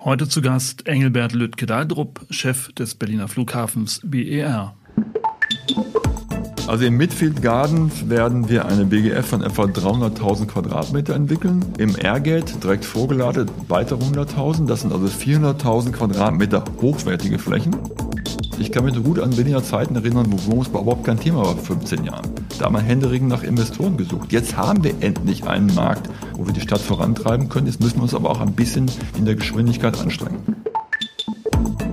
Heute zu Gast Engelbert Lüttke-Daldrup, Chef des Berliner Flughafens BER. Also im Midfield Garden werden wir eine BGF von etwa 300.000 Quadratmeter entwickeln. Im Airgate direkt vorgelagert weitere 100.000. Das sind also 400.000 Quadratmeter hochwertige Flächen. Ich kann mich gut an Berliner Zeiten erinnern, wo Wohnungsbau überhaupt kein Thema war vor 15 Jahren. Da haben wir händeringend nach Investoren gesucht. Jetzt haben wir endlich einen Markt, wo wir die Stadt vorantreiben können. Jetzt müssen wir uns aber auch ein bisschen in der Geschwindigkeit anstrengen.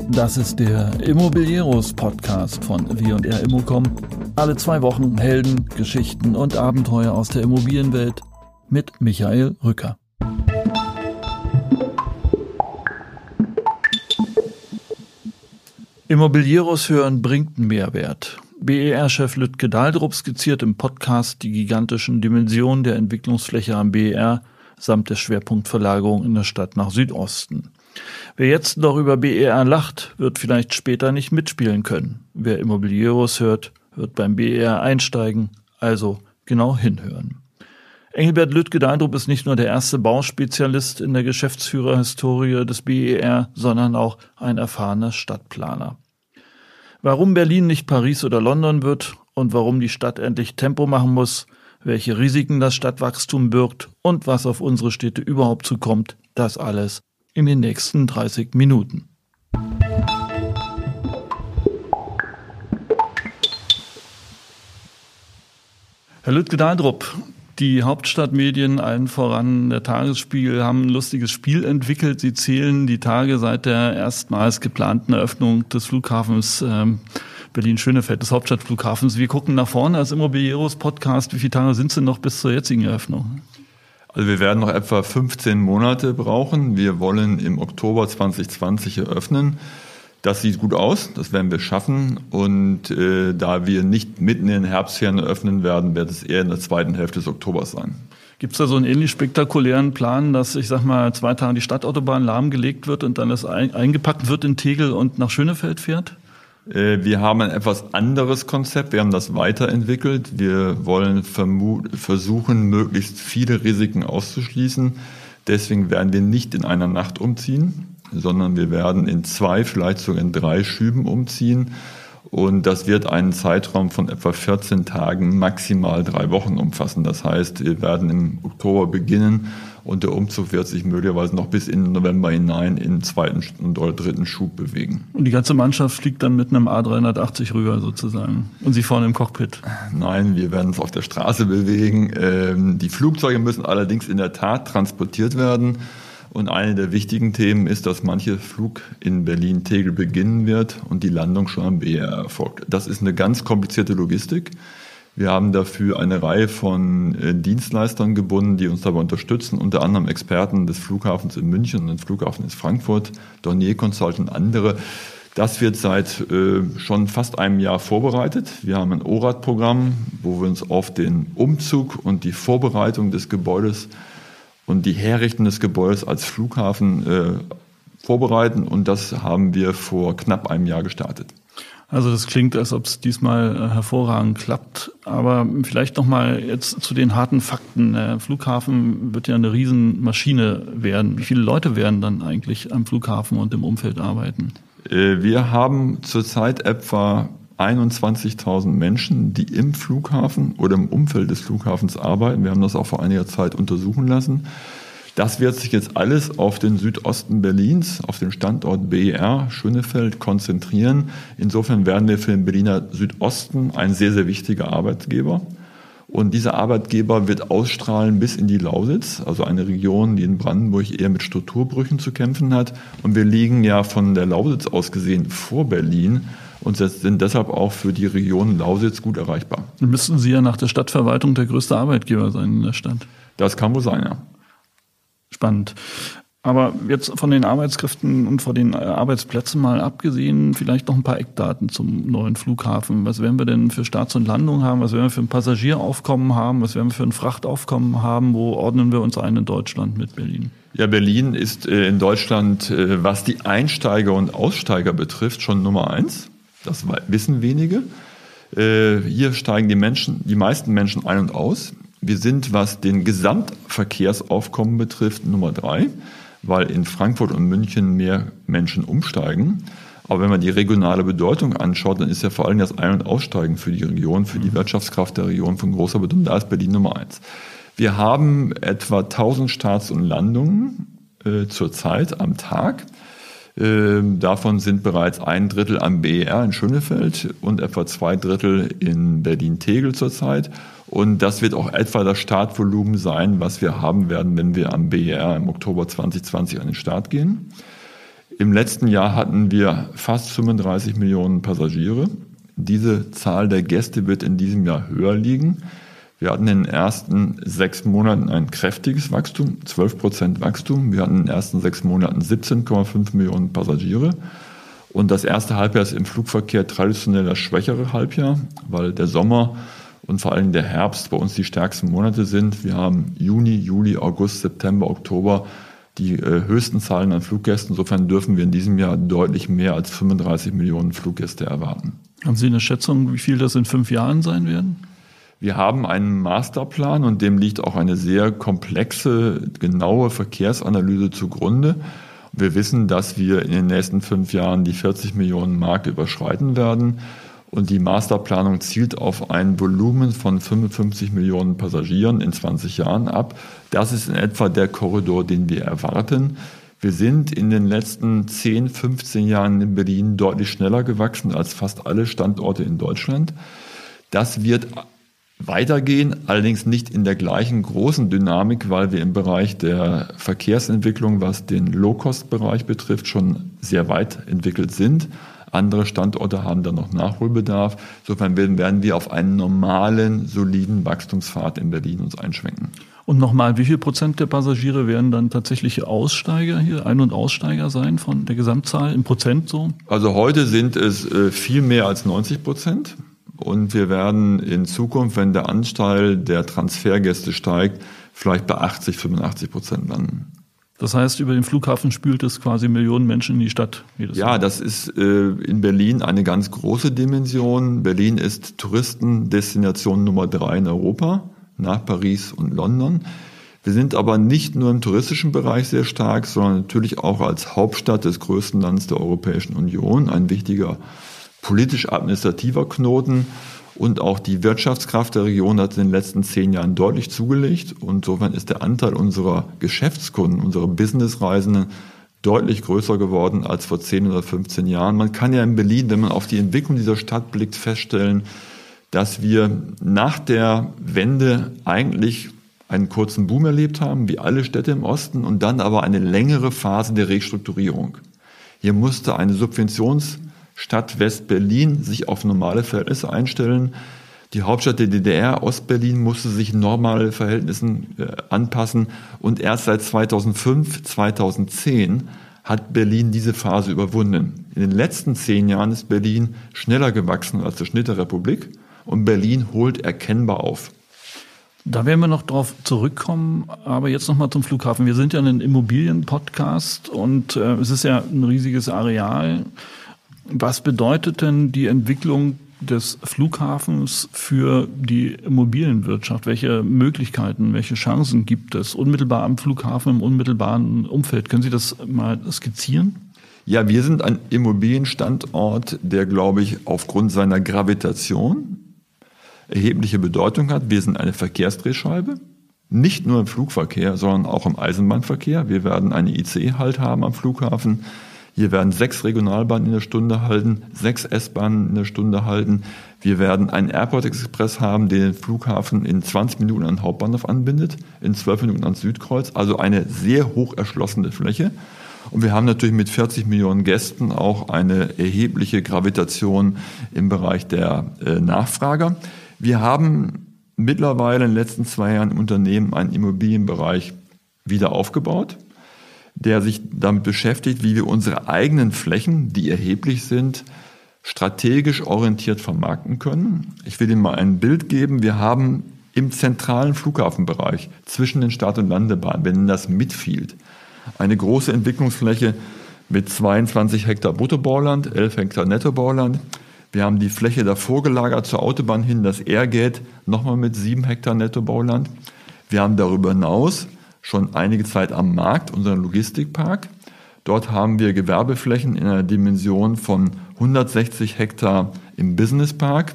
Das ist der Immobilieros Podcast von W&R Immocom. Alle zwei Wochen Helden, Geschichten und Abenteuer aus der Immobilienwelt mit Michael Rücker. Immobilieros hören bringt einen Mehrwert. BER-Chef Lütke Daldrup skizziert im Podcast die gigantischen Dimensionen der Entwicklungsfläche am BER samt der Schwerpunktverlagerung in der Stadt nach Südosten. Wer jetzt noch über BER lacht, wird vielleicht später nicht mitspielen können. Wer Immobilieros hört, wird beim BER einsteigen, also genau hinhören. Engelbert Lüttke-Deindrup ist nicht nur der erste Bauspezialist in der Geschäftsführerhistorie des BER, sondern auch ein erfahrener Stadtplaner. Warum Berlin nicht Paris oder London wird und warum die Stadt endlich Tempo machen muss, welche Risiken das Stadtwachstum birgt und was auf unsere Städte überhaupt zukommt, das alles in den nächsten 30 Minuten. Herr Lüttke-Daldrup, die Hauptstadtmedien, allen voran der Tagesspiegel, haben ein lustiges Spiel entwickelt. Sie zählen die Tage seit der erstmals geplanten Eröffnung des Flughafens ähm, Berlin-Schönefeld, des Hauptstadtflughafens. Wir gucken nach vorne als Immobilieros-Podcast. Wie viele Tage sind es denn noch bis zur jetzigen Eröffnung? Also wir werden noch etwa 15 Monate brauchen. Wir wollen im Oktober 2020 eröffnen. Das sieht gut aus, das werden wir schaffen. Und äh, da wir nicht mitten in den Herbstferien eröffnen werden, wird es eher in der zweiten Hälfte des Oktobers sein. Gibt es da so einen ähnlich spektakulären Plan, dass ich sag mal zwei Tage die Stadtautobahn lahmgelegt wird und dann das eingepackt wird in Tegel und nach Schönefeld fährt? Äh, wir haben ein etwas anderes Konzept. Wir haben das weiterentwickelt. Wir wollen versuchen, möglichst viele Risiken auszuschließen. Deswegen werden wir nicht in einer Nacht umziehen sondern wir werden in zwei, vielleicht sogar in drei Schüben umziehen. Und das wird einen Zeitraum von etwa 14 Tagen, maximal drei Wochen umfassen. Das heißt, wir werden im Oktober beginnen und der Umzug wird sich möglicherweise noch bis in November hinein in zweiten oder dritten Schub bewegen. Und die ganze Mannschaft fliegt dann mit einem A380 rüber sozusagen und Sie vorne im Cockpit? Nein, wir werden uns auf der Straße bewegen. Ähm, die Flugzeuge müssen allerdings in der Tat transportiert werden. Und eine der wichtigen Themen ist, dass manche Flug in Berlin-Tegel beginnen wird und die Landung schon am BR erfolgt. Das ist eine ganz komplizierte Logistik. Wir haben dafür eine Reihe von äh, Dienstleistern gebunden, die uns dabei unterstützen, unter anderem Experten des Flughafens in München und des Flughafens in Frankfurt, Dornier Consult und andere. Das wird seit äh, schon fast einem Jahr vorbereitet. Wir haben ein ORAD-Programm, wo wir uns auf den Umzug und die Vorbereitung des Gebäudes und die Herrichten des Gebäudes als Flughafen äh, vorbereiten. Und das haben wir vor knapp einem Jahr gestartet. Also das klingt, als ob es diesmal äh, hervorragend klappt. Aber vielleicht noch mal jetzt zu den harten Fakten. Der Flughafen wird ja eine Riesenmaschine werden. Wie viele Leute werden dann eigentlich am Flughafen und im Umfeld arbeiten? Äh, wir haben zurzeit etwa 21.000 Menschen, die im Flughafen oder im Umfeld des Flughafens arbeiten. Wir haben das auch vor einiger Zeit untersuchen lassen. Das wird sich jetzt alles auf den Südosten Berlins, auf den Standort BER Schönefeld konzentrieren. Insofern werden wir für den Berliner Südosten ein sehr, sehr wichtiger Arbeitgeber. Und dieser Arbeitgeber wird ausstrahlen bis in die Lausitz, also eine Region, die in Brandenburg eher mit Strukturbrüchen zu kämpfen hat. Und wir liegen ja von der Lausitz aus gesehen vor Berlin und sind deshalb auch für die Region Lausitz gut erreichbar. Dann müssten Sie ja nach der Stadtverwaltung der größte Arbeitgeber sein in der Stadt. Das kann wohl sein, ja. Spannend. Aber jetzt von den Arbeitskräften und von den äh, Arbeitsplätzen mal abgesehen, vielleicht noch ein paar Eckdaten zum neuen Flughafen. Was werden wir denn für Starts und Landungen haben? Was werden wir für ein Passagieraufkommen haben? Was werden wir für ein Frachtaufkommen haben? Wo ordnen wir uns ein in Deutschland mit Berlin? Ja, Berlin ist äh, in Deutschland, äh, was die Einsteiger und Aussteiger betrifft, schon Nummer eins. Das wissen wenige. Äh, hier steigen die Menschen, die meisten Menschen ein und aus. Wir sind, was den Gesamtverkehrsaufkommen betrifft, Nummer drei. weil in Frankfurt und München mehr Menschen umsteigen. Aber wenn man die regionale Bedeutung anschaut, dann ist ja vor allem das Ein- und Aussteigen für die Region, für die mhm. Wirtschaftskraft der Region von großer Bedeutung. Da ist Berlin Nummer eins. Wir haben etwa 1000 Starts und Landungen äh, zurzeit am Tag. Ähm, davon sind bereits ein Drittel am BER in Schönefeld und etwa zwei Drittel in Berlin-Tegel zurzeit. Und das wird auch etwa das Startvolumen sein, was wir haben werden, wenn wir am BER im Oktober 2020 an den Start gehen. Im letzten Jahr hatten wir fast 35 Millionen Passagiere. Diese Zahl der Gäste wird in diesem Jahr höher liegen. Wir hatten in den ersten sechs Monaten ein kräftiges Wachstum, 12 Prozent Wachstum. Wir hatten in den ersten sechs Monaten 17,5 Millionen Passagiere. Und das erste Halbjahr ist im Flugverkehr traditionell das schwächere Halbjahr, weil der Sommer und vor allem der Herbst bei uns die stärksten Monate sind. Wir haben Juni, Juli, August, September, Oktober die äh, höchsten Zahlen an Fluggästen. Insofern dürfen wir in diesem Jahr deutlich mehr als 35 Millionen Fluggäste erwarten. Haben Sie eine Schätzung, wie viel das in fünf Jahren sein werden? Wir haben einen Masterplan und dem liegt auch eine sehr komplexe, genaue Verkehrsanalyse zugrunde. Wir wissen, dass wir in den nächsten fünf Jahren die 40 Millionen Mark überschreiten werden. Und die Masterplanung zielt auf ein Volumen von 55 Millionen Passagieren in 20 Jahren ab. Das ist in etwa der Korridor, den wir erwarten. Wir sind in den letzten 10, 15 Jahren in Berlin deutlich schneller gewachsen als fast alle Standorte in Deutschland. Das wird weitergehen, allerdings nicht in der gleichen großen Dynamik, weil wir im Bereich der Verkehrsentwicklung, was den Low-Cost-Bereich betrifft, schon sehr weit entwickelt sind. Andere Standorte haben da noch Nachholbedarf. Insofern werden wir auf einen normalen, soliden Wachstumspfad in Berlin uns einschwenken. Und nochmal, wie viel Prozent der Passagiere werden dann tatsächliche Aussteiger hier, Ein- und Aussteiger sein von der Gesamtzahl im Prozent so? Also heute sind es äh, viel mehr als 90 Prozent. Und wir werden in Zukunft, wenn der Anteil der Transfergäste steigt, vielleicht bei 80, 85 Prozent landen. Das heißt, über den Flughafen spült es quasi Millionen Menschen in die Stadt jedes Ja, Jahr. das ist äh, in Berlin eine ganz große Dimension. Berlin ist Touristendestination Nummer drei in Europa, nach Paris und London. Wir sind aber nicht nur im touristischen Bereich sehr stark, sondern natürlich auch als Hauptstadt des größten Landes der Europäischen Union ein wichtiger politisch-administrativer Knoten und auch die Wirtschaftskraft der Region hat in den letzten zehn Jahren deutlich zugelegt. Und insofern ist der Anteil unserer Geschäftskunden, unserer Businessreisenden deutlich größer geworden als vor 10 oder 15 Jahren. Man kann ja in Berlin, wenn man auf die Entwicklung dieser Stadt blickt, feststellen, dass wir nach der Wende eigentlich einen kurzen Boom erlebt haben, wie alle Städte im Osten, und dann aber eine längere Phase der Restrukturierung. Hier musste eine Subventions- Stadt West-Berlin sich auf normale Verhältnisse einstellen. Die Hauptstadt der DDR, Ostberlin, musste sich normale Verhältnissen äh, anpassen. Und erst seit 2005, 2010 hat Berlin diese Phase überwunden. In den letzten zehn Jahren ist Berlin schneller gewachsen als der Schnitt der Republik. Und Berlin holt erkennbar auf. Da werden wir noch drauf zurückkommen, aber jetzt noch mal zum Flughafen. Wir sind ja ein Immobilien-Podcast und äh, es ist ja ein riesiges Areal. Was bedeutet denn die Entwicklung des Flughafens für die Immobilienwirtschaft? Welche Möglichkeiten, welche Chancen gibt es unmittelbar am Flughafen, im unmittelbaren Umfeld? Können Sie das mal skizzieren? Ja, wir sind ein Immobilienstandort, der, glaube ich, aufgrund seiner Gravitation erhebliche Bedeutung hat. Wir sind eine Verkehrsdrehscheibe, nicht nur im Flugverkehr, sondern auch im Eisenbahnverkehr. Wir werden eine ICE-Halt haben am Flughafen. Hier werden sechs Regionalbahnen in der Stunde halten, sechs S-Bahnen in der Stunde halten. Wir werden einen Airport Express haben, der den Flughafen in 20 Minuten an den Hauptbahnhof anbindet, in 12 Minuten ans Südkreuz. Also eine sehr hoch erschlossene Fläche. Und wir haben natürlich mit 40 Millionen Gästen auch eine erhebliche Gravitation im Bereich der äh, Nachfrager. Wir haben mittlerweile in den letzten zwei Jahren im Unternehmen einen Immobilienbereich wieder aufgebaut der sich damit beschäftigt, wie wir unsere eigenen Flächen, die erheblich sind, strategisch orientiert vermarkten können. Ich will Ihnen mal ein Bild geben. Wir haben im zentralen Flughafenbereich zwischen den Start- und Landebahnen, wir nennen das Midfield, eine große Entwicklungsfläche mit 22 Hektar Bruttobauland, 11 Hektar Nettobauland. Wir haben die Fläche davor gelagert zur Autobahn hin, das Airgate, nochmal mit 7 Hektar Nettobauland. Wir haben darüber hinaus schon einige Zeit am Markt, unseren Logistikpark. Dort haben wir Gewerbeflächen in einer Dimension von 160 Hektar im Businesspark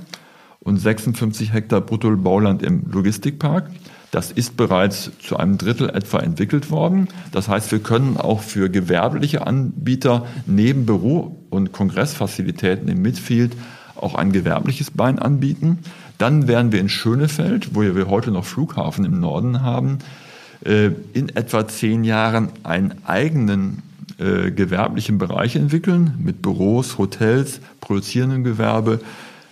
und 56 Hektar Bruttobauland im Logistikpark. Das ist bereits zu einem Drittel etwa entwickelt worden. Das heißt, wir können auch für gewerbliche Anbieter neben Büro- und Kongressfazilitäten im Midfield auch ein gewerbliches Bein anbieten. Dann werden wir in Schönefeld, wo wir heute noch Flughafen im Norden haben, in etwa zehn Jahren einen eigenen äh, gewerblichen Bereich entwickeln mit Büros, Hotels, produzierendem Gewerbe,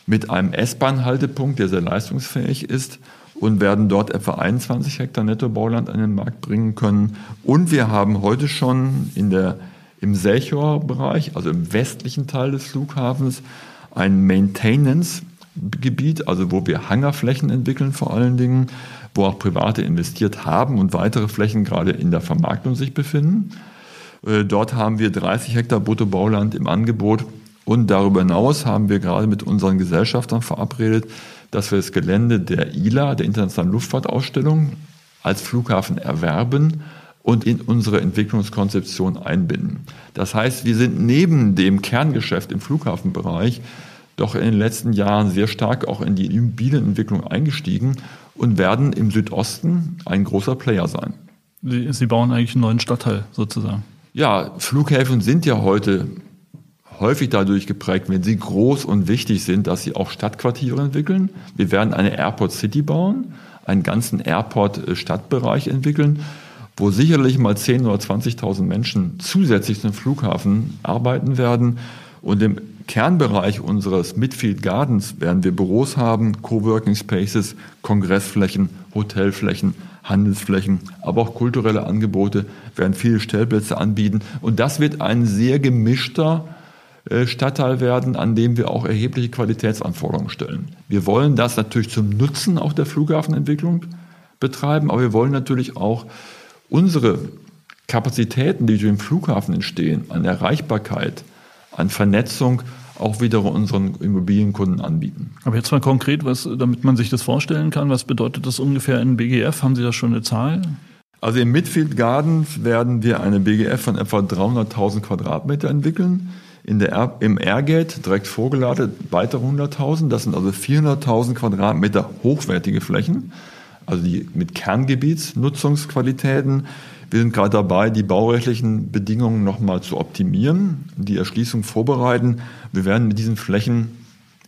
mit einem S-Bahn-Haltepunkt, der sehr leistungsfähig ist und werden dort etwa 21 Hektar Nettobauland an den Markt bringen können. Und wir haben heute schon in der, im Selchor-Bereich, also im westlichen Teil des Flughafens, ein Maintenance-Gebiet, also wo wir Hangarflächen entwickeln vor allen Dingen, wo auch Private investiert haben und weitere Flächen gerade in der Vermarktung sich befinden. Äh, dort haben wir 30 Hektar Bruttobauland im Angebot und darüber hinaus haben wir gerade mit unseren Gesellschaftern verabredet, dass wir das Gelände der ILA, der Internationalen Luftfahrtausstellung, als Flughafen erwerben und in unsere Entwicklungskonzeption einbinden. Das heißt, wir sind neben dem Kerngeschäft im Flughafenbereich doch in den letzten Jahren sehr stark auch in die Immobilienentwicklung eingestiegen und werden im Südosten ein großer Player sein. Sie, Sie bauen eigentlich einen neuen Stadtteil sozusagen. Ja, Flughäfen sind ja heute häufig dadurch geprägt, wenn sie groß und wichtig sind, dass sie auch Stadtquartiere entwickeln. Wir werden eine Airport City bauen, einen ganzen Airport-Stadtbereich entwickeln, wo sicherlich mal 10.000 oder 20.000 Menschen zusätzlich zum Flughafen arbeiten werden. Und im Kernbereich unseres Midfield Gardens werden wir Büros haben, Coworking Spaces, Kongressflächen, Hotelflächen, Handelsflächen, aber auch kulturelle Angebote, werden viele Stellplätze anbieten. Und das wird ein sehr gemischter äh, Stadtteil werden, an dem wir auch erhebliche Qualitätsanforderungen stellen. Wir wollen das natürlich zum Nutzen auch der Flughafenentwicklung betreiben, aber wir wollen natürlich auch unsere Kapazitäten, die durch den Flughafen entstehen, an Erreichbarkeit, an Vernetzung, auch wieder unseren Immobilienkunden anbieten. Aber jetzt mal konkret, was, damit man sich das vorstellen kann, was bedeutet das ungefähr in BGF? Haben Sie da schon eine Zahl? Also im Midfield Gardens werden wir eine BGF von etwa 300.000 Quadratmeter entwickeln. In der, Im Airgate direkt vorgelagert weitere 100.000. Das sind also 400.000 Quadratmeter hochwertige Flächen, also die mit Kerngebietsnutzungsqualitäten. Wir sind gerade dabei, die baurechtlichen Bedingungen nochmal zu optimieren, die Erschließung vorbereiten. Wir werden mit diesen Flächen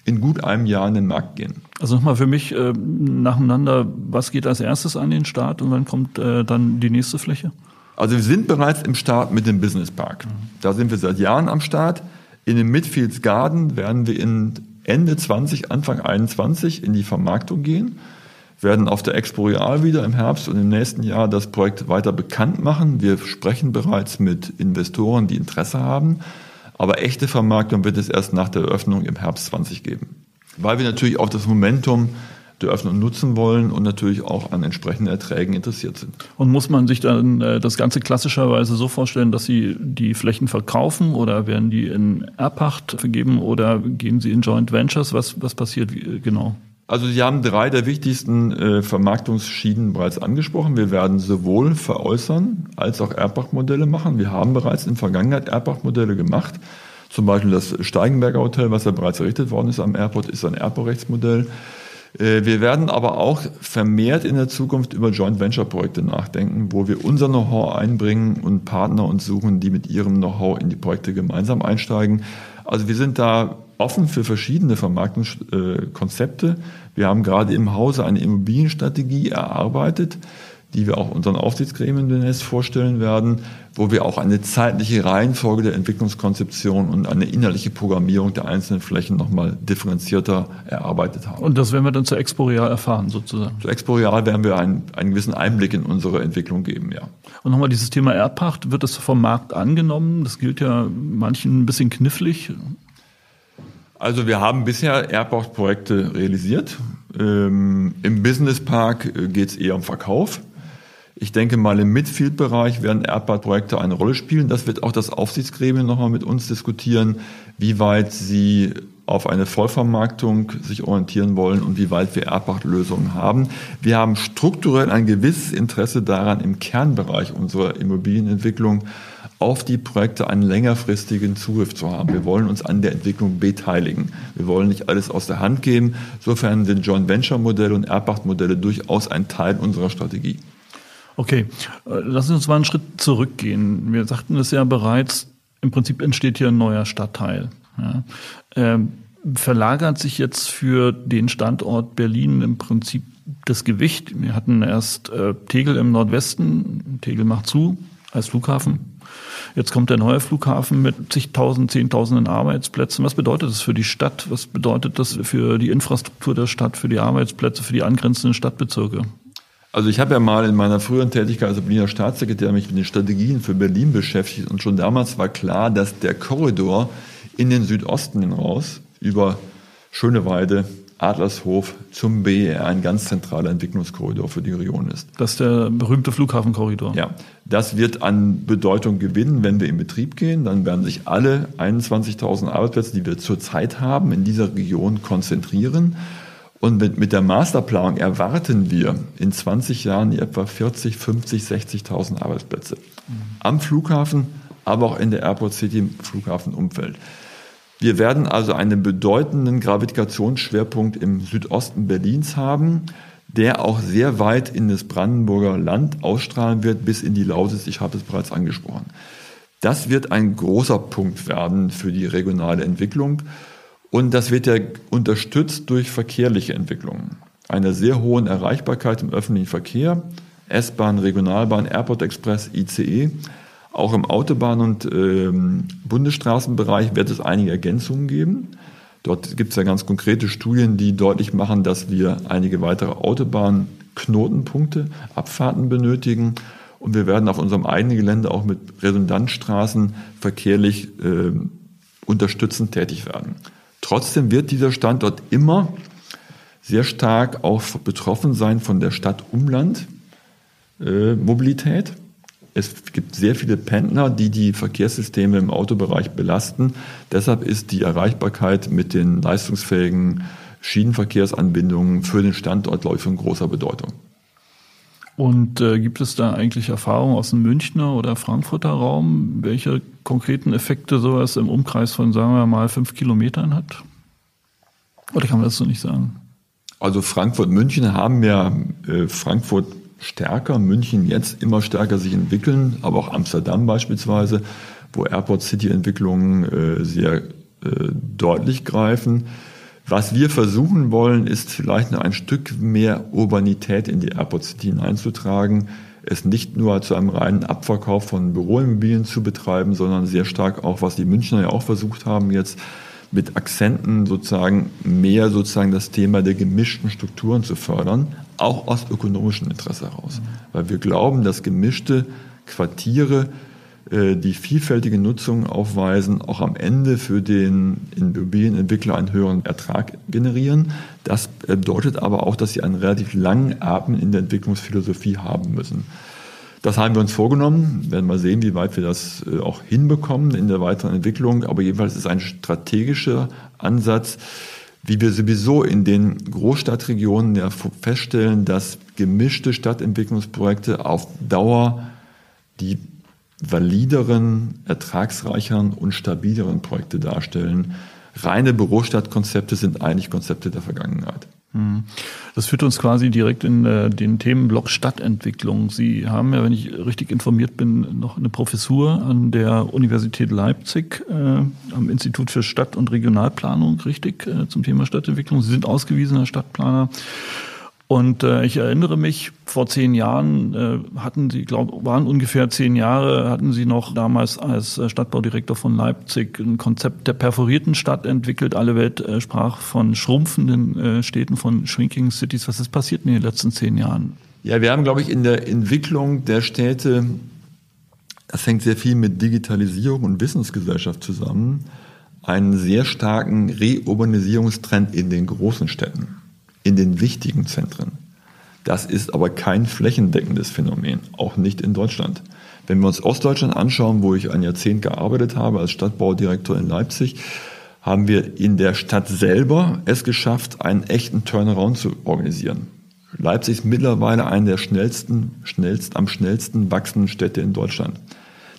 in gut einem Jahr in den Markt gehen. Also nochmal für mich äh, nacheinander, was geht als erstes an den Start und wann kommt äh, dann die nächste Fläche? Also wir sind bereits im Start mit dem Business Park. Mhm. Da sind wir seit Jahren am Start. In dem Midfields Garden werden wir in Ende 20, Anfang 21 in die Vermarktung gehen werden auf der Expo Real wieder im Herbst und im nächsten Jahr das Projekt weiter bekannt machen. Wir sprechen bereits mit Investoren, die Interesse haben. Aber echte Vermarktung wird es erst nach der Eröffnung im Herbst 20 geben. Weil wir natürlich auch das Momentum der Öffnung nutzen wollen und natürlich auch an entsprechenden Erträgen interessiert sind. Und muss man sich dann äh, das Ganze klassischerweise so vorstellen, dass Sie die Flächen verkaufen oder werden die in Erbpacht vergeben oder gehen Sie in Joint Ventures? Was, was passiert wie, genau? Also Sie haben drei der wichtigsten äh, Vermarktungsschienen bereits angesprochen. Wir werden sowohl veräußern als auch Erbpachtmodelle machen. Wir haben bereits in Vergangenheit Erbpachtmodelle gemacht. Zum Beispiel das Steigenberger Hotel, was ja bereits errichtet worden ist am Airport, ist ein Erbrechtsmodell. Äh, wir werden aber auch vermehrt in der Zukunft über Joint Venture Projekte nachdenken, wo wir unser Know-how einbringen und Partner uns suchen, die mit ihrem Know-how in die Projekte gemeinsam einsteigen. Also wir sind da offen für verschiedene Vermarktungskonzepte. Wir haben gerade im Hause eine Immobilienstrategie erarbeitet, die wir auch unseren Aufsichtsgremien demnächst vorstellen werden, wo wir auch eine zeitliche Reihenfolge der Entwicklungskonzeption und eine innerliche Programmierung der einzelnen Flächen nochmal differenzierter erarbeitet haben. Und das werden wir dann zur Expo Real erfahren, sozusagen? Zur Expo Real werden wir einen, einen gewissen Einblick in unsere Entwicklung geben, ja. Und nochmal dieses Thema Erbpacht, wird das vom Markt angenommen? Das gilt ja manchen ein bisschen knifflig. Also wir haben bisher Airport-Projekte realisiert. Ähm, Im Business Park äh, geht es eher um Verkauf. Ich denke mal, im Midfield-Bereich werden Airport-Projekte eine Rolle spielen. Das wird auch das Aufsichtsgremium nochmal mit uns diskutieren, wie weit sie auf eine Vollvermarktung sich orientieren wollen und wie weit wir Erbpachtlösungen haben. Wir haben strukturell ein gewisses Interesse daran, im Kernbereich unserer Immobilienentwicklung auf die Projekte einen längerfristigen Zugriff zu haben. Wir wollen uns an der Entwicklung beteiligen. Wir wollen nicht alles aus der Hand geben. Insofern sind Joint Venture Modelle und Erbpachtmodelle durchaus ein Teil unserer Strategie. Okay, äh, lassen Sie uns mal einen Schritt zurückgehen. Wir sagten es ja bereits, im Prinzip entsteht hier ein neuer Stadtteil. Ja. Ähm, verlagert sich jetzt für den Standort Berlin im Prinzip das Gewicht? Wir hatten erst äh, Tegel im Nordwesten, Tegel macht zu als Flughafen. Jetzt kommt der neue Flughafen mit zigtausend, zehntausenden Arbeitsplätzen. Was bedeutet das für die Stadt? Was bedeutet das für die Infrastruktur der Stadt, für die Arbeitsplätze, für die angrenzenden Stadtbezirke? Also ich habe ja mal in meiner früheren Tätigkeit als Berliner Staatssekretär mich mit den Strategien für Berlin beschäftigt und schon damals war klar, dass der Korridor in den Südosten hinaus über Schöneweide, Adlershof zum BER ein ganz zentraler Entwicklungskorridor für die Region ist. Das ist der berühmte Flughafenkorridor. Ja, das wird an Bedeutung gewinnen, wenn wir in Betrieb gehen. Dann werden sich alle 21.000 Arbeitsplätze, die wir zurzeit haben, in dieser Region konzentrieren. Und mit, mit der Masterplanung erwarten wir in 20 Jahren etwa 40, 50, 60.000 Arbeitsplätze. Mhm. Am Flughafen, aber auch in der Airport City im Flughafenumfeld. Wir werden also einen bedeutenden Gravitationsschwerpunkt im Südosten Berlins haben, der auch sehr weit in das Brandenburger Land ausstrahlen wird, bis in die Lausitz. Ich habe es bereits angesprochen. Das wird ein großer Punkt werden für die regionale Entwicklung. Und das wird ja unterstützt durch verkehrliche Entwicklungen. Eine sehr hohen Erreichbarkeit im öffentlichen Verkehr, S-Bahn, Regionalbahn, Airport Express, ICE. Auch im Autobahn- und ähm, Bundesstraßenbereich wird es einige Ergänzungen geben. Dort gibt es ja ganz konkrete Studien, die deutlich machen, dass wir einige weitere Autobahnknotenpunkte, Abfahrten benötigen. Und wir werden auf unserem eigenen Gelände auch mit Redundantstraßen verkehrlich äh, unterstützend tätig werden. Trotzdem wird dieser Standort immer sehr stark auch betroffen sein von der Stadt-Umland-Mobilität. Es gibt sehr viele Pendler, die die Verkehrssysteme im Autobereich belasten. Deshalb ist die Erreichbarkeit mit den leistungsfähigen Schienenverkehrsanbindungen für den Standort, glaube ich, von großer Bedeutung. Und äh, gibt es da eigentlich Erfahrungen aus dem Münchner oder Frankfurter Raum, welche konkreten Effekte sowas im Umkreis von, sagen wir mal, fünf Kilometern hat? Oder kann man das so nicht sagen? Also Frankfurt, München haben ja äh, Frankfurt stärker, München jetzt immer stärker sich entwickeln, aber auch Amsterdam beispielsweise, wo Airport City Entwicklungen äh, sehr äh, deutlich greifen. Was wir versuchen wollen, ist vielleicht noch ein Stück mehr Urbanität in die Airport City hineinzutragen, es nicht nur zu einem reinen Abverkauf von Büroimmobilien zu betreiben, sondern sehr stark auch, was die Münchner ja auch versucht haben, jetzt mit Akzenten sozusagen mehr sozusagen das Thema der gemischten Strukturen zu fördern, auch aus ökonomischem Interesse heraus. Weil wir glauben, dass gemischte Quartiere, äh, die vielfältige Nutzung aufweisen, auch am Ende für den Immobilienentwickler einen höheren Ertrag generieren. Das bedeutet aber auch, dass sie einen relativ langen Atem in der Entwicklungsphilosophie haben müssen. Das haben wir uns vorgenommen. Wir werden mal sehen, wie weit wir das äh, auch hinbekommen in der weiteren Entwicklung. Aber jedenfalls ist ein strategischer Ansatz, wie wir sowieso in den Großstadtregionen ja feststellen, dass gemischte Stadtentwicklungsprojekte auf Dauer die valideren, ertragsreicheren und stabileren Projekte darstellen. Reine Bürostadtkonzepte sind eigentlich Konzepte der Vergangenheit. Hm. Das führt uns quasi direkt in äh, den Themenblock Stadtentwicklung. Sie haben ja, wenn ich richtig informiert bin, noch eine Professur an der Universität Leipzig äh, am Institut für Stadt- und Regionalplanung, richtig, äh, zum Thema Stadtentwicklung. Sie sind ausgewiesener Stadtplaner. Und äh, ich erinnere mich, vor zehn Jahren äh, hatten Sie, glaube waren ungefähr zehn Jahre, hatten Sie noch damals als äh, Stadtbaudirektor von Leipzig ein Konzept der perforierten Stadt entwickelt. Alle Welt äh, sprach von schrumpfenden äh, Städten, von shrinking cities. Was ist passiert in den letzten zehn Jahren? Ja, wir haben, glaube ich, in der Entwicklung der Städte, das hängt sehr viel mit Digitalisierung und Wissensgesellschaft zusammen, einen sehr starken Reurbanisierungstrend in den großen Städten in den wichtigen Zentren. Das ist aber kein flächendeckendes Phänomen, auch nicht in Deutschland. Wenn wir uns Ostdeutschland anschauen, wo ich ein Jahrzehnt gearbeitet habe als Stadtbaudirektor in Leipzig, haben wir in der Stadt selber es geschafft, einen echten Turnaround zu organisieren. Leipzig ist mittlerweile eine der schnellsten, schnellst, am schnellsten wachsenden Städte in Deutschland.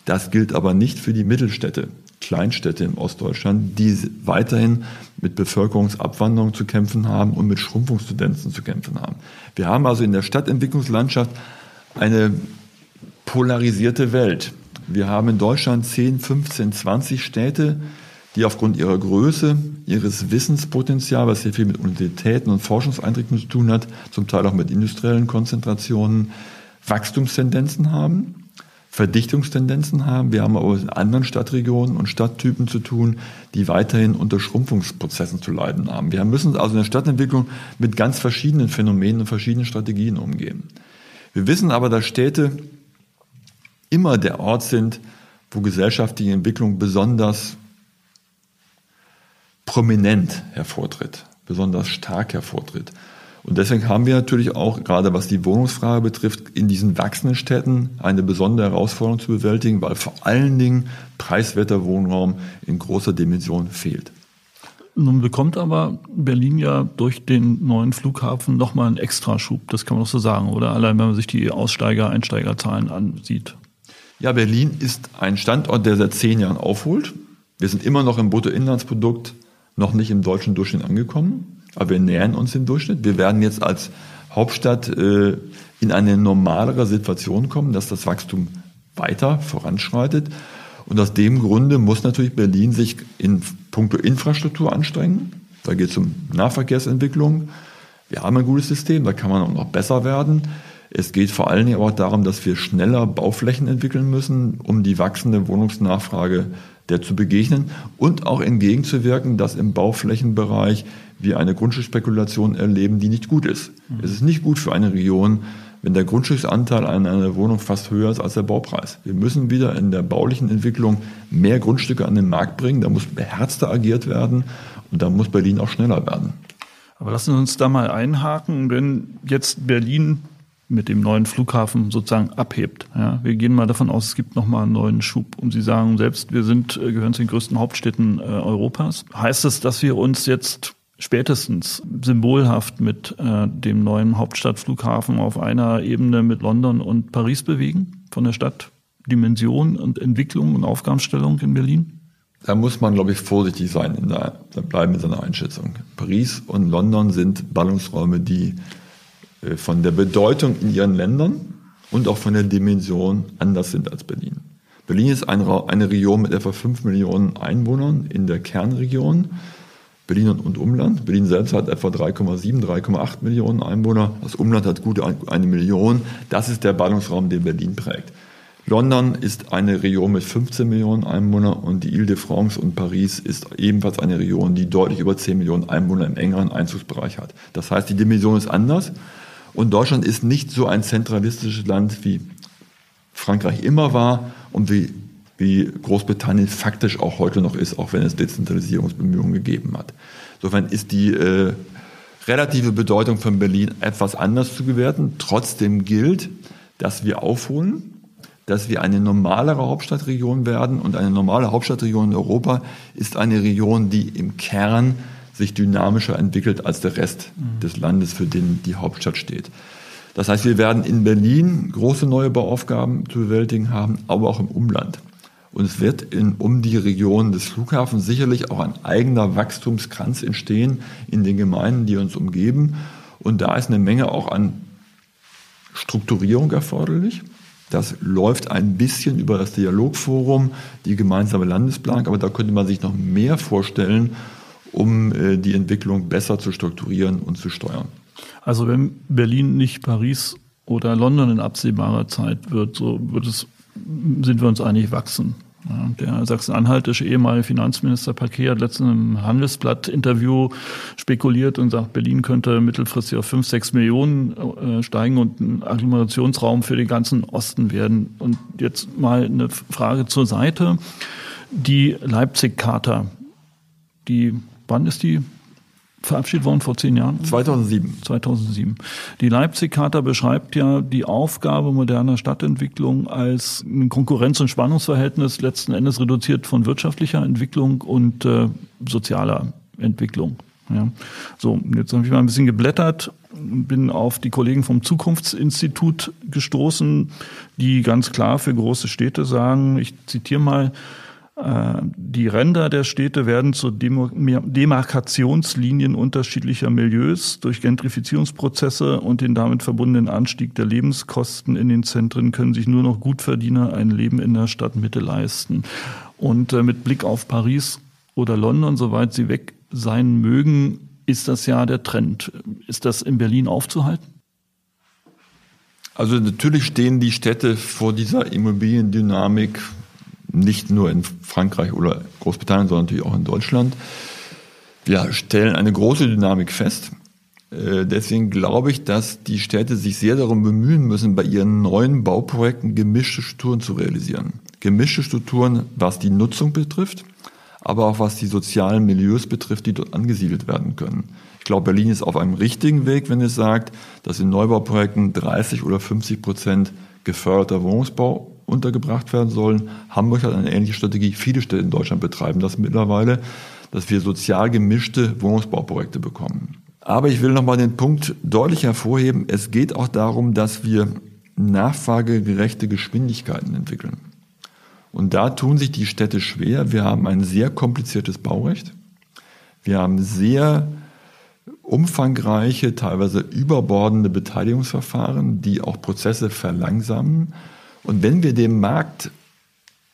Das gilt aber nicht für die Mittelstädte, Kleinstädte in Ostdeutschland, die weiterhin mit Bevölkerungsabwanderung zu kämpfen haben und mit Schrumpfungstendenzen zu kämpfen haben. Wir haben also in der Stadtentwicklungslandschaft eine polarisierte Welt. Wir haben in Deutschland 10, 15, 20 Städte, die aufgrund ihrer Größe, ihres Wissenspotenzials, was sehr viel mit Universitäten und Forschungseinrichtungen zu tun hat, zum Teil auch mit industriellen Konzentrationen, Wachstumstendenzen haben, Verdichtungstendenzen haben. Wir haben aber in anderen Stadtregionen und Stadttypen zu tun, die weiterhin unter Schrumpfungsprozessen zu leiden haben. Wir müssen also in der Stadtentwicklung mit ganz verschiedenen Phänomenen und verschiedenen Strategien umgehen. Wir wissen aber, dass Städte immer der Ort sind, wo gesellschaftliche Entwicklung besonders prominent hervortritt, besonders stark hervortritt. Und deswegen haben wir natürlich auch, gerade was die Wohnungsfrage betrifft, in diesen wachsenden Städten eine besondere Herausforderung zu bewältigen, weil vor allen Dingen preiswerter Wohnraum in großer Dimension fehlt. Nun bekommt aber Berlin ja durch den neuen Flughafen nochmal einen Extraschub, das kann man doch so sagen, oder? Allein wenn man sich die Aussteiger-, Einsteigerzahlen ansieht. Ja, Berlin ist ein Standort, der seit zehn Jahren aufholt. Wir sind immer noch im Bruttoinlandsprodukt noch nicht im deutschen Durchschnitt angekommen, aber wir nähern uns dem Durchschnitt. Wir werden jetzt als Hauptstadt äh, in eine normalere Situation kommen, dass das Wachstum weiter voranschreitet. Und aus dem Grunde muss natürlich Berlin sich in puncto Infrastruktur anstrengen. Da geht es um Nahverkehrsentwicklung. Wir haben ein gutes System, da kann man auch noch besser werden. Es geht vor allen Dingen auch darum, dass wir schneller Bauflächen entwickeln müssen, um die wachsende Wohnungsnachfrage der zu begegnen und auch entgegenzuwirken, dass im Bauflächenbereich wir eine Grundstücksspekulation erleben, die nicht gut ist. Mhm. Es ist nicht gut für eine Region, wenn der Grundstücksanteil an einer Wohnung fast höher ist als der Baupreis. Wir müssen wieder in der baulichen Entwicklung mehr Grundstücke an den Markt bringen. Da muss beherzter agiert werden und da muss Berlin auch schneller werden. Aber lassen Sie uns da mal einhaken, wenn jetzt Berlin mit dem neuen Flughafen sozusagen abhebt. Ja, wir gehen mal davon aus, es gibt nochmal einen neuen Schub. Und Sie sagen selbst, wir sind, äh, gehören zu den größten Hauptstädten äh, Europas. Heißt das, dass wir uns jetzt spätestens symbolhaft mit äh, dem neuen Hauptstadtflughafen auf einer Ebene mit London und Paris bewegen? Von der Stadtdimension und Entwicklung und Aufgabenstellung in Berlin? Da muss man, glaube ich, vorsichtig sein, in der, bleiben in seiner Einschätzung. Paris und London sind Ballungsräume, die äh, von der Bedeutung in ihren Ländern und auch von der Dimension anders sind als Berlin. Berlin ist eine, eine Region mit etwa 5 Millionen Einwohnern in der Kernregion. Berlin und Umland. Berlin selbst hat etwa 3,7, 3,8 Millionen Einwohner. Das Umland hat gut eine Million. Das ist der Ballungsraum, den Berlin prägt. London ist eine Region mit 15 Millionen Einwohnern und die Ile-de-France und Paris ist ebenfalls eine Region, die deutlich über 10 Millionen Einwohner im engeren Einzugsbereich hat. Das heißt, die Dimension ist anders. Und Deutschland ist nicht so ein zentralistisches Land, wie Frankreich immer war und wie, wie Großbritannien faktisch auch heute noch ist, auch wenn es Dezentralisierungsbemühungen gegeben hat. Insofern ist die äh, relative Bedeutung von Berlin etwas anders zu gewerten. Trotzdem gilt, dass wir aufholen, dass wir eine normalere Hauptstadtregion werden und eine normale Hauptstadtregion in Europa ist eine Region, die im Kern sich dynamischer entwickelt als der Rest mhm. des Landes, für den die Hauptstadt steht. Das heißt, wir werden in Berlin große neue Bauaufgaben zu bewältigen haben, aber auch im Umland. Und es wird in, um die Region des Flughafens sicherlich auch ein eigener Wachstumskranz entstehen in den Gemeinden, die uns umgeben. Und da ist eine Menge auch an Strukturierung erforderlich. Das läuft ein bisschen über das Dialogforum, die gemeinsame Landesplanung, aber da könnte man sich noch mehr vorstellen, um äh, die Entwicklung besser zu strukturieren und zu steuern. Also wenn Berlin nicht Paris oder London in absehbarer Zeit wird, so wird es, sind wir uns eigentlich wachsen. Der sachsen-anhaltische ehemalige Finanzminister Paquet hat letztens im Handelsblatt-Interview spekuliert und sagt, Berlin könnte mittelfristig auf 5, 6 Millionen äh, steigen und ein Agglomerationsraum für den ganzen Osten werden. Und jetzt mal eine Frage zur Seite. Die Leipzig-Charta, die Wann ist die verabschiedet worden vor zehn Jahren? 2007. 2007. Die Leipzig-Charta beschreibt ja die Aufgabe moderner Stadtentwicklung als ein Konkurrenz- und Spannungsverhältnis letzten Endes reduziert von wirtschaftlicher Entwicklung und äh, sozialer Entwicklung. Ja. So, jetzt habe ich mal ein bisschen geblättert, bin auf die Kollegen vom Zukunftsinstitut gestoßen, die ganz klar für große Städte sagen, ich zitiere mal, die Ränder der Städte werden zu Demarkationslinien unterschiedlicher Milieus. Durch Gentrifizierungsprozesse und den damit verbundenen Anstieg der Lebenskosten in den Zentren können sich nur noch Gutverdiener ein Leben in der Stadtmitte leisten. Und äh, mit Blick auf Paris oder London, soweit sie weg sein mögen, ist das ja der Trend. Ist das in Berlin aufzuhalten? Also natürlich stehen die Städte vor dieser Immobiliendynamik nicht nur in Frankreich oder Großbritannien, sondern natürlich auch in Deutschland. Wir stellen eine große Dynamik fest. Äh, deswegen glaube ich, dass die Städte sich sehr darum bemühen müssen, bei ihren neuen Bauprojekten gemischte Strukturen zu realisieren. Gemischte Strukturen, was die Nutzung betrifft, aber auch was die sozialen Milieus betrifft, die dort angesiedelt werden können. Ich glaube, Berlin ist auf einem richtigen Weg, wenn es sagt, dass in Neubauprojekten 30 oder 50 Prozent geförderter Wohnungsbau untergebracht werden sollen. Hamburg hat eine ähnliche Strategie. Viele Städte in Deutschland betreiben das mittlerweile, dass wir sozial gemischte Wohnungsbauprojekte bekommen. Aber ich will nochmal den Punkt deutlich hervorheben. Es geht auch darum, dass wir nachfragegerechte Geschwindigkeiten entwickeln. Und da tun sich die Städte schwer. Wir haben ein sehr kompliziertes Baurecht. Wir haben sehr umfangreiche, teilweise überbordende Beteiligungsverfahren, die auch Prozesse verlangsamen. Und wenn wir dem Markt,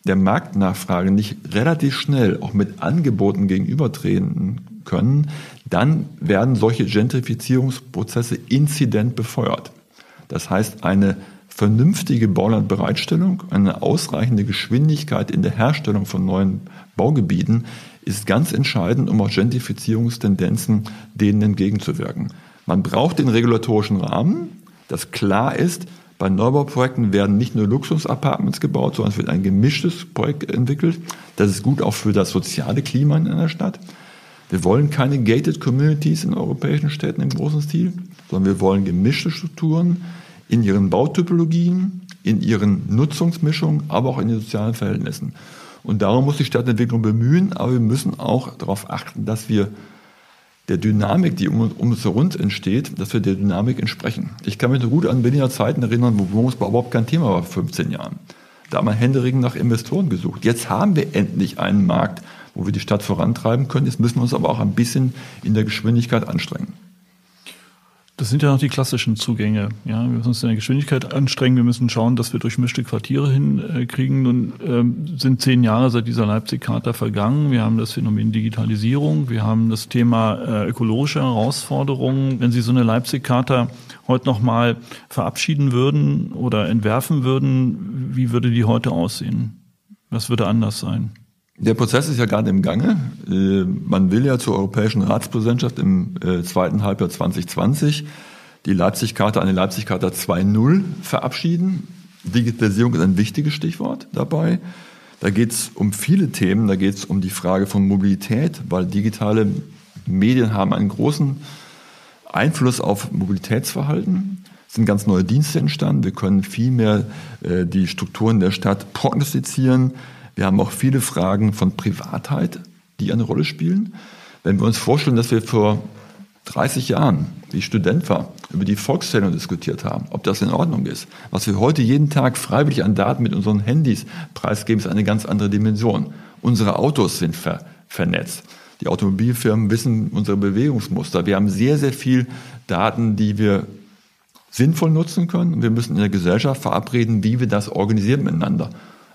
der Marktnachfrage nicht relativ schnell auch mit Angeboten gegenübertreten können, dann werden solche Gentrifizierungsprozesse inzident befeuert. Das heißt, eine vernünftige Baulandbereitstellung, eine ausreichende Geschwindigkeit in der Herstellung von neuen Baugebieten ist ganz entscheidend, um auch Gentrifizierungstendenzen denen entgegenzuwirken. Man braucht den regulatorischen Rahmen, das klar ist, bei Neubauprojekten werden nicht nur Luxusapartments gebaut, sondern es wird ein gemischtes Projekt entwickelt. Das ist gut auch für das soziale Klima in einer Stadt. Wir wollen keine gated Communities in europäischen Städten im großen Stil, sondern wir wollen gemischte Strukturen in ihren Bautypologien, in ihren Nutzungsmischungen, aber auch in den sozialen Verhältnissen. Und darum muss die Stadtentwicklung bemühen, aber wir müssen auch darauf achten, dass wir der Dynamik, die um, uns herum entsteht, dass wir der Dynamik entsprechen. Ich kann mich noch gut an Berliner Zeiten erinnern, wo Wohnungsbau überhaupt kein Thema war vor 15 Jahren. Da haben wir händeringend nach Investoren gesucht. Jetzt haben wir endlich einen Markt, wo wir die Stadt vorantreiben können. Jetzt müssen wir uns aber auch ein bisschen in der Geschwindigkeit anstrengen. Das sind ja noch die klassischen Zugänge. Ja, wir müssen uns in der Geschwindigkeit anstrengen. Wir müssen schauen, dass wir durchmischte Quartiere hinkriegen. Nun ähm, sind zehn Jahre seit dieser Leipzig-Charta vergangen. Wir haben das Phänomen Digitalisierung. Wir haben das Thema äh, ökologische Herausforderungen. Wenn Sie so eine Leipzig-Charta heute noch mal verabschieden würden oder entwerfen würden, wie würde die heute aussehen? Was würde anders sein? Der Prozess ist ja gerade im Gange. Äh, man will ja zur europäischen Ratspräsidentschaft im äh, zweiten Halbjahr 2020 die Leipzig-Charta, eine Leipzig-Charta 2.0 verabschieden. Digitalisierung ist ein wichtiges Stichwort dabei. Da geht es um viele Themen. Da geht es um die Frage von Mobilität, weil digitale Medien haben einen großen Einfluss auf Mobilitätsverhalten. Es sind ganz neue Dienste entstanden. Wir können viel mehr äh, die Strukturen der Stadt prognostizieren. Wir haben auch viele Fragen von Privatheit, die eine Rolle spielen. Wenn wir uns vorstellen, dass wir vor 30 Jahren, wie ich Student war, über die Volkszählung diskutiert haben, ob das in Ordnung ist. Was wir heute jeden Tag freiwillig an Daten mit unseren Handys preisgeben, ist eine ganz andere Dimension. Unsere Autos sind ver vernetzt. Die Automobilfirmen wissen unsere Bewegungsmuster. Wir haben sehr, sehr viel Daten, die wir sinnvoll nutzen können. Wir müssen in der Gesellschaft verabreden, wie wir das organisieren miteinander.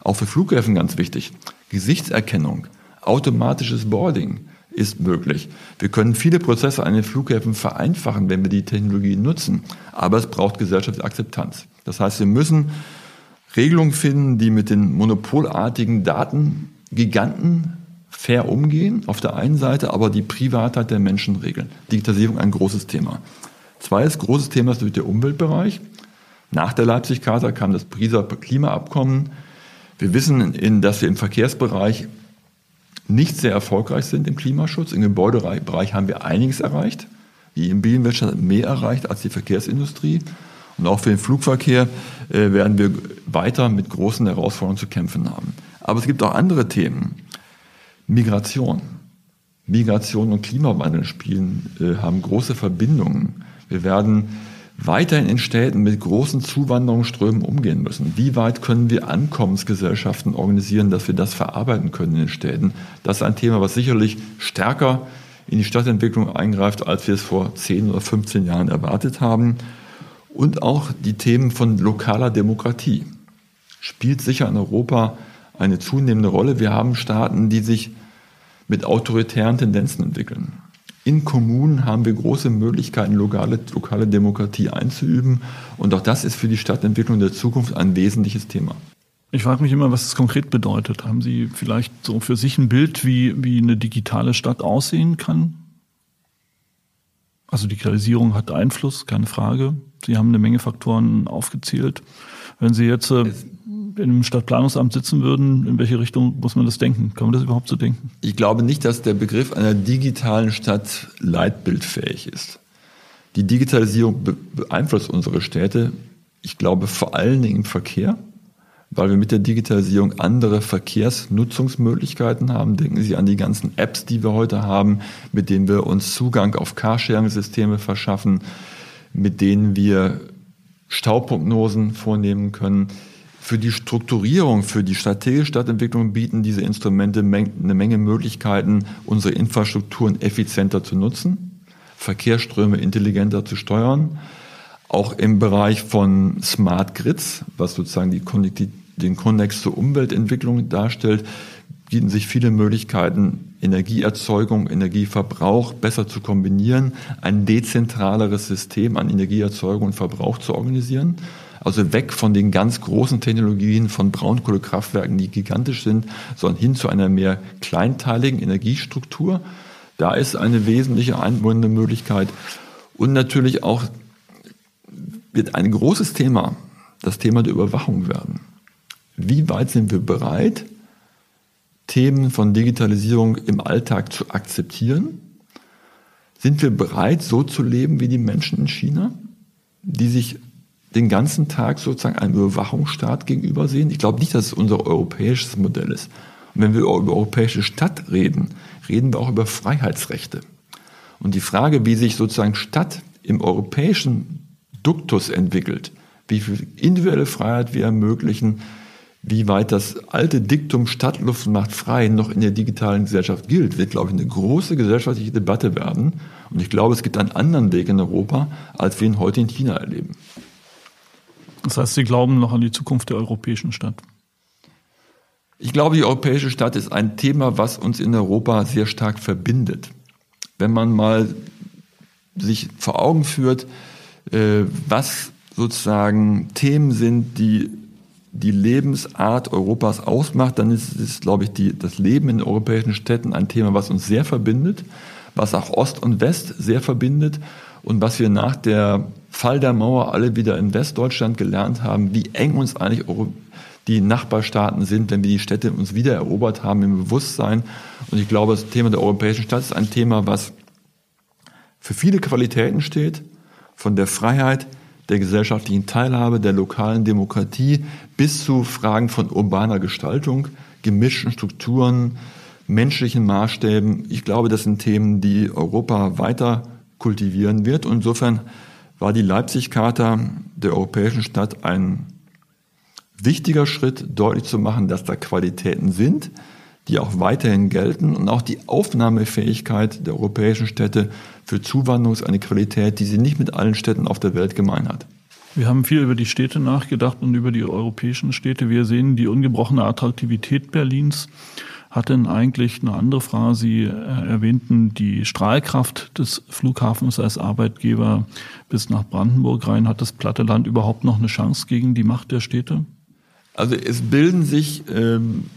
Auch für Flughäfen ganz wichtig. Gesichtserkennung, automatisches Boarding ist möglich. Wir können viele Prozesse an den Flughäfen vereinfachen, wenn wir die Technologie nutzen. Aber es braucht gesellschaftliche Akzeptanz. Das heißt, wir müssen Regelungen finden, die mit den monopolartigen Datengiganten fair umgehen, auf der einen Seite, aber die Privatheit der Menschen regeln. Digitalisierung ein großes Thema. Zweites großes Thema ist der Umweltbereich. Nach der Leipzig-Charta kam das Pariser Klimaabkommen. Wir wissen, dass wir im Verkehrsbereich nicht sehr erfolgreich sind im Klimaschutz. Im Gebäudebereich haben wir einiges erreicht. Die Immobilienwirtschaft hat mehr erreicht als die Verkehrsindustrie. Und auch für den Flugverkehr äh, werden wir weiter mit großen Herausforderungen zu kämpfen haben. Aber es gibt auch andere Themen. Migration. Migration und Klimawandel spielen, äh, haben große Verbindungen. Wir werden weiterhin in Städten mit großen Zuwanderungsströmen umgehen müssen. Wie weit können wir Ankommensgesellschaften organisieren, dass wir das verarbeiten können in den Städten? Das ist ein Thema, was sicherlich stärker in die Stadtentwicklung eingreift, als wir es vor 10 oder 15 Jahren erwartet haben. Und auch die Themen von lokaler Demokratie spielt sicher in Europa eine zunehmende Rolle. Wir haben Staaten, die sich mit autoritären Tendenzen entwickeln. In Kommunen haben wir große Möglichkeiten, lokale, lokale Demokratie einzuüben. Und auch das ist für die Stadtentwicklung der Zukunft ein wesentliches Thema. Ich frage mich immer, was es konkret bedeutet. Haben Sie vielleicht so für sich ein Bild, wie, wie eine digitale Stadt aussehen kann? Also Digitalisierung hat Einfluss, keine Frage. Sie haben eine Menge Faktoren aufgezählt. Wenn Sie jetzt äh, im Stadtplanungsamt sitzen würden, in welche Richtung muss man das denken? Kann man das überhaupt so denken? Ich glaube nicht, dass der Begriff einer digitalen Stadt leitbildfähig ist. Die Digitalisierung beeinflusst unsere Städte, ich glaube vor allen Dingen im Verkehr, weil wir mit der Digitalisierung andere Verkehrsnutzungsmöglichkeiten haben. Denken Sie an die ganzen Apps, die wir heute haben, mit denen wir uns Zugang auf Carsharing-Systeme verschaffen, mit denen wir Stauprognosen vornehmen können. Für die Strukturierung, für die strategische Stadtentwicklung bieten diese Instrumente eine Menge Möglichkeiten, unsere Infrastrukturen effizienter zu nutzen, Verkehrsströme intelligenter zu steuern. Auch im Bereich von Smart Grids, was sozusagen die, den Konnex zur Umweltentwicklung darstellt, bieten sich viele Möglichkeiten, Energieerzeugung, Energieverbrauch besser zu kombinieren, ein dezentraleres System an Energieerzeugung und Verbrauch zu organisieren. Also weg von den ganz großen Technologien von Braunkohlekraftwerken, die gigantisch sind, sondern hin zu einer mehr kleinteiligen Energiestruktur. Da ist eine wesentliche einwandende Möglichkeit. Und natürlich auch wird ein großes Thema das Thema der Überwachung werden. Wie weit sind wir bereit, Themen von Digitalisierung im Alltag zu akzeptieren? Sind wir bereit, so zu leben wie die Menschen in China, die sich den ganzen Tag sozusagen einem Überwachungsstaat gegenüber sehen? Ich glaube nicht, dass es unser europäisches Modell ist. Und wenn wir über europäische Stadt reden, reden wir auch über Freiheitsrechte. Und die Frage, wie sich sozusagen Stadt im europäischen Duktus entwickelt, wie viel individuelle Freiheit wir ermöglichen, wie weit das alte Diktum Stadtluft macht frei noch in der digitalen Gesellschaft gilt, wird, glaube ich, eine große gesellschaftliche Debatte werden. Und ich glaube, es gibt einen anderen Weg in Europa, als wir ihn heute in China erleben. Das heißt, Sie glauben noch an die Zukunft der europäischen Stadt? Ich glaube, die europäische Stadt ist ein Thema, was uns in Europa sehr stark verbindet. Wenn man mal sich vor Augen führt, äh, was sozusagen Themen sind, die die Lebensart Europas ausmacht, dann ist es, glaube ich, die, das Leben in europäischen Städten ein Thema, was uns sehr verbindet, was auch Ost und West sehr verbindet und was wir nach der Fall der Mauer alle wieder in Westdeutschland gelernt haben, wie eng uns eigentlich die Nachbarstaaten sind, wenn wir die Städte uns wieder erobert haben im Bewusstsein. Und ich glaube, das Thema der europäischen Stadt ist ein Thema, was für viele Qualitäten steht, von der Freiheit, der gesellschaftlichen Teilhabe, der lokalen Demokratie bis zu Fragen von urbaner Gestaltung, gemischten Strukturen, menschlichen Maßstäben. Ich glaube, das sind Themen, die Europa weiter kultivieren wird. Und insofern war die Leipzig-Charta der europäischen Stadt ein wichtiger Schritt, deutlich zu machen, dass da Qualitäten sind, die auch weiterhin gelten und auch die Aufnahmefähigkeit der europäischen Städte für Zuwanderung ist eine Qualität, die sie nicht mit allen Städten auf der Welt gemein hat. Wir haben viel über die Städte nachgedacht und über die europäischen Städte. Wir sehen die ungebrochene Attraktivität Berlins. Hat denn eigentlich eine andere Frage, Sie äh, erwähnten die Strahlkraft des Flughafens als Arbeitgeber bis nach Brandenburg rein. Hat das platte Land überhaupt noch eine Chance gegen die Macht der Städte? Also es bilden sich ähm,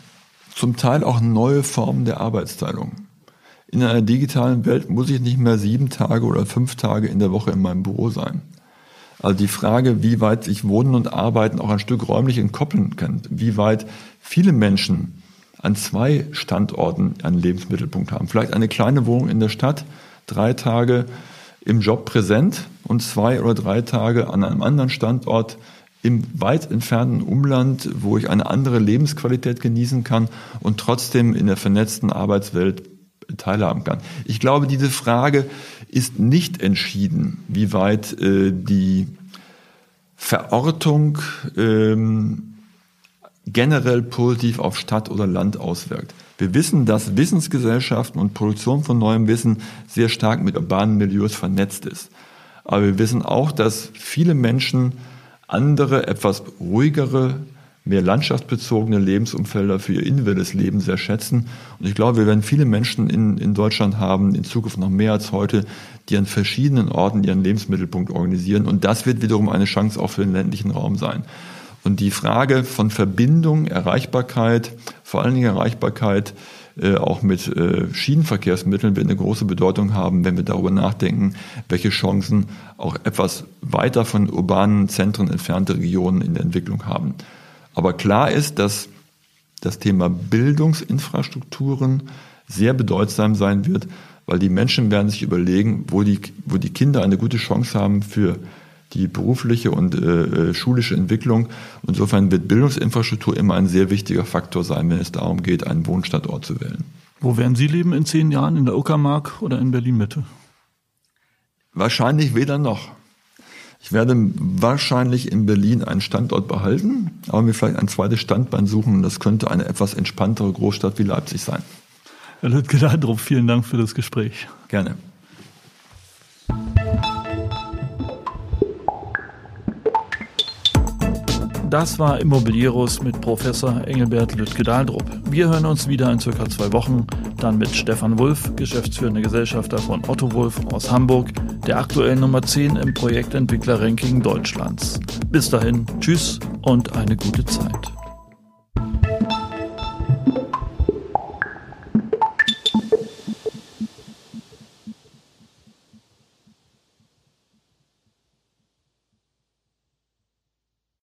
zum Teil auch neue Formen der Arbeitsteilung. In einer digitalen Welt muss ich nicht mehr sieben Tage oder fünf Tage in der Woche in meinem Büro sein. Also die Frage, wie weit sich Wohnen und Arbeiten auch ein Stück räumlich entkoppeln kann, wie weit viele Menschen an zwei Standorten einen Lebensmittelpunkt haben. Vielleicht eine kleine Wohnung in der Stadt, drei Tage im Job präsent und zwei oder drei Tage an einem anderen Standort im weit entfernten Umland, wo ich eine andere Lebensqualität genießen kann und trotzdem in der vernetzten Arbeitswelt teilhaben kann. Ich glaube, diese Frage ist nicht entschieden, wie weit äh, die Verortung ähm, generell positiv auf Stadt oder Land auswirkt. Wir wissen, dass Wissensgesellschaften und Produktion von neuem Wissen sehr stark mit urbanen Milieus vernetzt ist. Aber wir wissen auch, dass viele Menschen andere, etwas ruhigere, mehr landschaftsbezogene Lebensumfelder für ihr individuelles Leben sehr schätzen. Und ich glaube, wir werden viele Menschen in, in Deutschland haben, in Zukunft noch mehr als heute, die an verschiedenen Orten ihren Lebensmittelpunkt organisieren. Und das wird wiederum eine Chance auch für den ländlichen Raum sein. Und die Frage von Verbindung, Erreichbarkeit, vor allen Dingen Erreichbarkeit, äh, auch mit äh, Schienenverkehrsmitteln wird eine große Bedeutung haben, wenn wir darüber nachdenken, welche Chancen auch etwas weiter von urbanen Zentren entfernte Regionen in der Entwicklung haben. Aber klar ist, dass das Thema Bildungsinfrastrukturen sehr bedeutsam sein wird, weil die Menschen werden sich überlegen, wo die, wo die Kinder eine gute Chance haben für die berufliche und äh, äh, schulische Entwicklung. Insofern wird Bildungsinfrastruktur immer ein sehr wichtiger Faktor sein, wenn es darum geht, einen Wohnstandort zu wählen. Wo werden Sie leben in zehn Jahren? In der Uckermark oder in Berlin-Mitte? Wahrscheinlich weder noch. Ich werde wahrscheinlich in Berlin einen Standort behalten, aber mir vielleicht ein zweites Standbein suchen. Das könnte eine etwas entspanntere Großstadt wie Leipzig sein. Herr Lüttke-Leidrup, vielen Dank für das Gespräch. Gerne. Das war Immobilieros mit Professor Engelbert Lüttke-Dahldrup. Wir hören uns wieder in circa zwei Wochen, dann mit Stefan Wulff, geschäftsführender Gesellschafter von Otto Wulff aus Hamburg, der aktuell Nummer 10 im Projektentwickler-Ranking Deutschlands. Bis dahin, tschüss und eine gute Zeit.